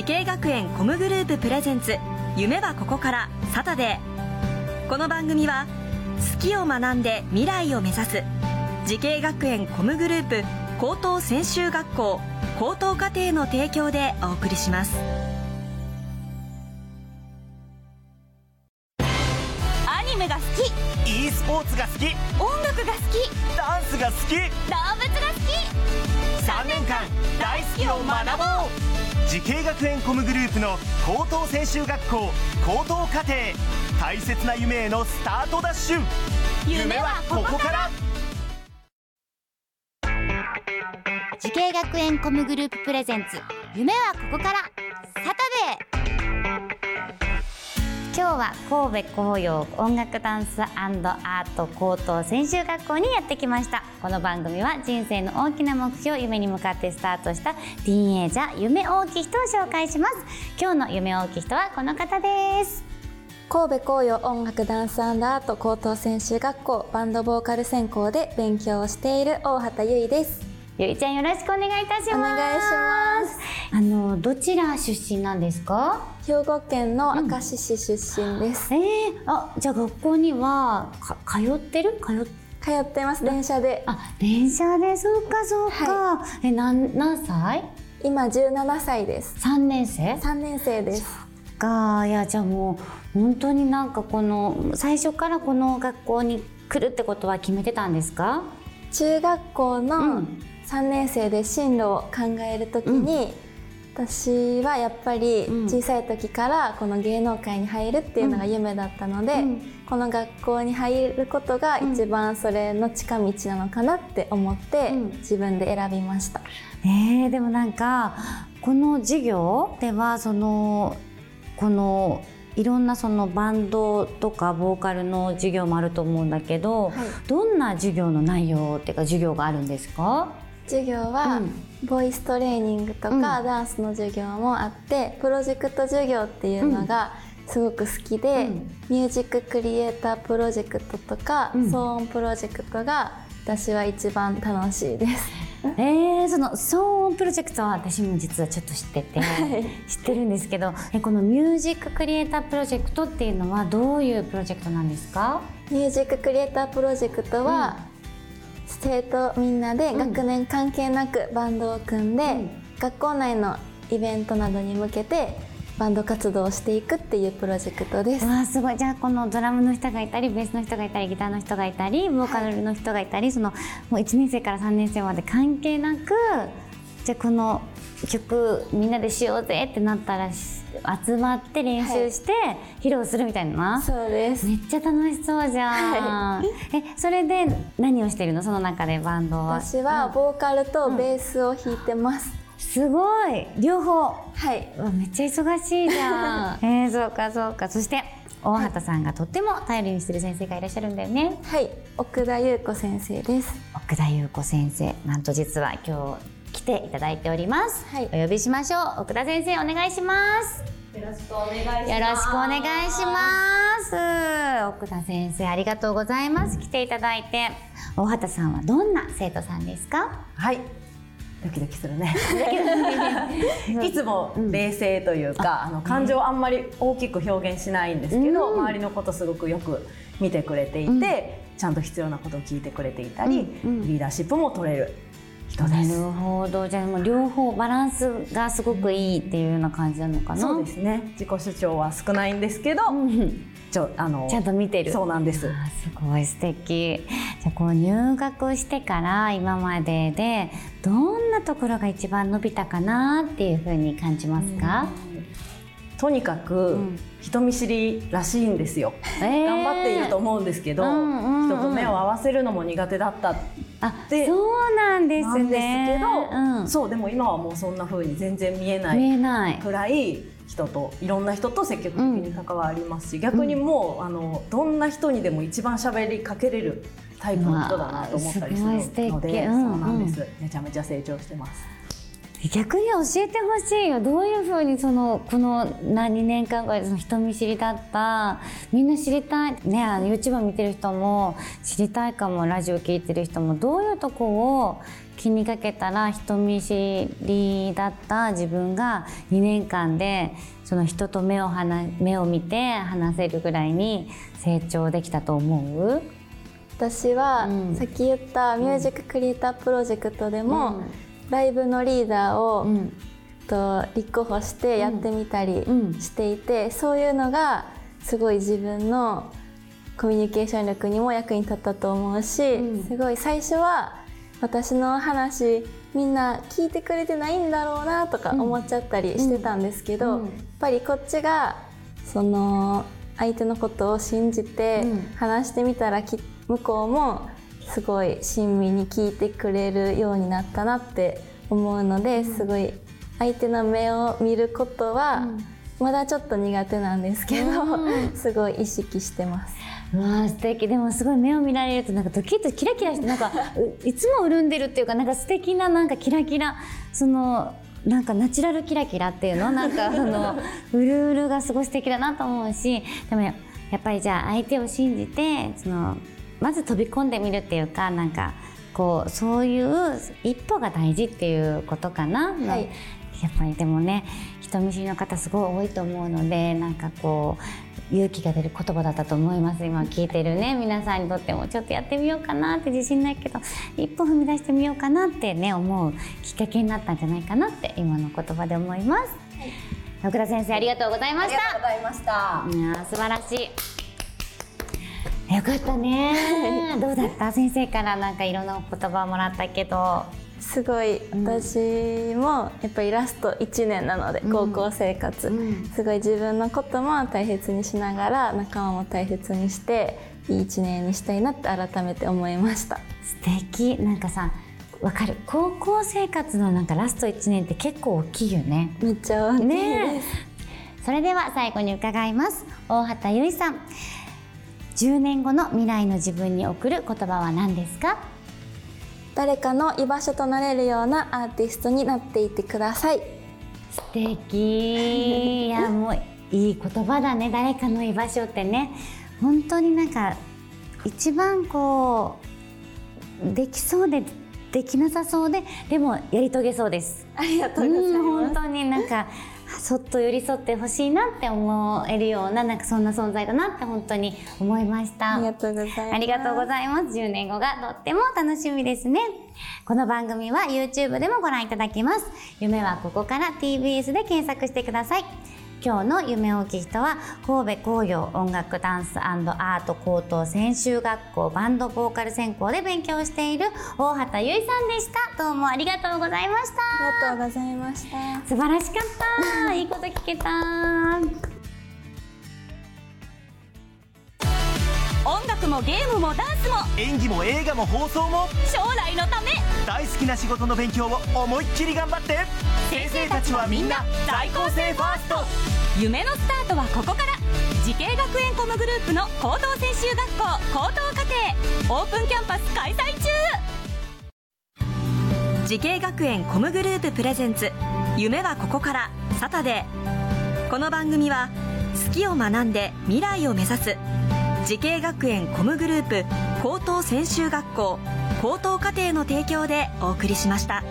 滋慶学園 COM グループ presents 夢はここからサタデー。この番組は好きを学んで未来を目指す滋慶学園 COM グループ高等専修学校高等課程の提供でお送りします。アニメが好き。e スポーツが好き。音楽が好き。ダンスが好き。動物が好き。3年間大好きを学ぼう滋慶学園 COM グループの高等専修学校高等課程大切な夢へのスタートダッシュ。夢はここから。滋慶学園 COM グループ presents。夢はここから。サタデー。今日は神戸甲陽音楽ダンスアート高等専修学校にやってきました。この番組は人生の大きな目標夢に向かってスタートしたティーンエイジャー夢大きい人を紹介します。今日の夢大きい人はこの方です。神戸紅葉音楽ダンスアート高等専修学校バンドボーカル専攻で勉強をしている大畑由衣です。ゆいちゃんよろしくお願いいたします。お願いします。あのどちら出身なんですか？兵庫県の明石市出身です、えー、あじゃあ学校にはか通ってる？通っ通ってます。電車で。あ電車で？そうかそうか、えなん何歳？今17歳です。三年生？3年生です。か。いやじゃあもう本当になんかこの最初からこの学校に来るってことは決めてたんですか？中学校うのん3年生で進路を考えるときに、私はやっぱりうん。小さい時からこの芸能界に入るっていうのが夢だったので、うん。この学校に入ることが一番それの近道なのかなって思ってうん。自分で選びました。えー、でもなんかこの授業ではそのこのいろんなそのバンドとかボーカルの授業もあると思うんだけど、はい。どんな授業の内容っていうか授業があるんですか？授業は、うん。ボイストレーニングとか、うん。ダンスの授業もあってプロジェクト授業っていうのがすごく好きで、うん。ミュージッククリエイタープロジェクトとか、うん。騒音プロジェクトが私は一番楽しいです。えー、その騒音プロジェクトは私も実はちょっと知ってて、知ってるんですけどえこのミュージッククリエイタープロジェクトっていうのはどういうプロジェクトなんですか？ミュージッククリエイタープロジェクトは、生徒みんなで学年関係なくバンドを組んで、うん。学校内のイベントなどに向けてバンド活動をしていくっていうプロジェクトです。わあすごい。じゃあこのドラムの人がいたりベースの人がいたりギターの人がいたりボーカルの人がいたり、そのもう1年生から3年生まで関係なくじゃあこの曲みんなでしようぜってなったらし集まって練習して披露するみたいな、そうです。めっちゃ楽しそうじゃん、えそれで何をしてるの？その中でバンドは。私はボーカルとベースを弾いてます。すごい。両方。はい。めっちゃ忙しいじゃん。えー、そうかそうか。そして大畑さんがとっても頼りにしてる先生がいらっしゃるんだよね。はい。奥田優子先生です。奥田優子先生。なんと実は今日来ていただいております、はい。お呼びしましょう。奥田先生お願いします。よろしくお願いします。よろしくお願いします。奥田先生ありがとうございます。来ていただいて。大畑さんはどんな生徒さんですか？はい。ドキドキするね。いつも冷静というか、あの感情をあんまり大きく表現しないんですけど、周りのことすごくよく見てくれていて、ちゃんと必要なことを聞いてくれていたり、リーダーシップも取れる人です。なるほど。じゃあもう両方バランスがすごくいいっていうような感じなのかな？そうですね。自己主張は少ないんですけど、うん。ちょあのちゃんと見てる。そうなんです。すごい素敵。じゃあこう入学してから今まででどんなところが一番伸びたかなっていうふうに感じますか、とにかくん。人見知りらしいんですよ。えー。頑張っていると思うんですけど、うんうんうん。人と目を合わせるのも苦手だったあでそうなんですね。けど、うん、そうでも今はもうそんな風に全然見えな見い。くらい人といろんな人と積極的に関わりますし、逆にもうあのどんな人にでも一番喋りかけれるタイプの人だなと思ったりするので、うん。うん。そうなんです。めちゃめちゃ成長してます。逆に教えてほしいよ。どういうふうにそのこの何年間ぐらいその人見知りだったみんな知りたい。ね YouTube 見てる人も知りたいかも。ラジオ聞いてる人もどういうとこを気にかけたら人見知りだった自分が2年間でその人と目を離目を見て話せるぐらいに成長できたと思う？私は、うん。さっき言ったミュージッククリエイタープロジェクトでも、ライブのリーダーを、うん。と立候補してやってみたりうん。していて、そういうのがすごい自分のコミュニケーション力にも役に立ったと思うし、うん。すごい最初は私の話みんな聞いてくれてないんだろうなとか思っちゃったりしてたんですけど、うん。やっぱりこっちがその相手のことを信じてうん。話してみたらき向こうもすごい親身に聞いてくれるようになったなって思うのですごい相手の目を見ることはまだちょっと苦手なんですけど、すごい意識してます。うわあ素敵。でもすごい目を見られるとなんかドキッとキラキラしてなんかう いつも潤んでるっていうかなんか素敵ななんかキラキラそのなんかナチュラルキラキラっていうのなんかそのうるうるがすごい素敵だなと思うしでもややっぱりじゃあ相手を信じてそのまず飛び込んでみるっていうかなんかこうそういう一歩が大事っていうことかな。はい。やっぱりでもね人見知りの方すごい多いと思うのでなんかこう勇気が出る言葉だったと思います。今聞いてるね皆さんにとっても。ちょっとやってみようかなって自信ないけど一歩踏み出してみようかなってね思うきっかけになったんじゃないかなって今の言葉で思います、奥田先生ありがとうございました。ございました。いやー素晴らしいよかったね。どうだった？先生からなんかいろんなお言葉をもらったけど。すごい。私もやっぱりラスト1年なので、高校生活、うん。すごい自分のことも大切にしながら仲間も大切にしていい1年にしたいなって改めて思いました。素敵。なんかさわかる。高校生活のなんかラスト1年って結構大きいよね。めっちゃ大きいねです、え。それでは最後に伺います。大畑由衣さん10年後の未来の自分に送る言葉は何ですか？誰かの居場所となれるようなアーティストになっていてください。素敵。いやもういい言葉だね。誰かの居場所ってね。本当になんか一番こうできそうでできなさそうででもやり遂げそうです。ありがとうございうんます本当になんかそっと寄り添ってほしいなって思えるようななんかそんな存在だなって本当に思いました。ありがとうございます。ありがとうございます。10年後がとっても楽しみですね。この番組は YouTube でもご覧いただけます。夢はここから TBS で検索してください今日の夢大きい人は神戸工業音楽ダンスアート高等専修学校バンドボーカル専攻で勉強している大畑由衣さんでした。どうもありがとうございました。ありがとうございました。素晴らしかった。いいこと聞けた音楽もゲームもダンスも演技も映画も放送も将来のため大好きな仕事の勉強を思いっきり頑張って先生たちはみんな在校生ファースト夢のスタートはここから滋慶学園 COM グループの高等専修学校高等課程オープンキャンパス開催中滋慶学園 COM グループ presents 夢はここからサタデーこの番組は好きを学んで未来を目指す滋慶学園 COM グループ高等専修学校高等課程の提供でお送りしました。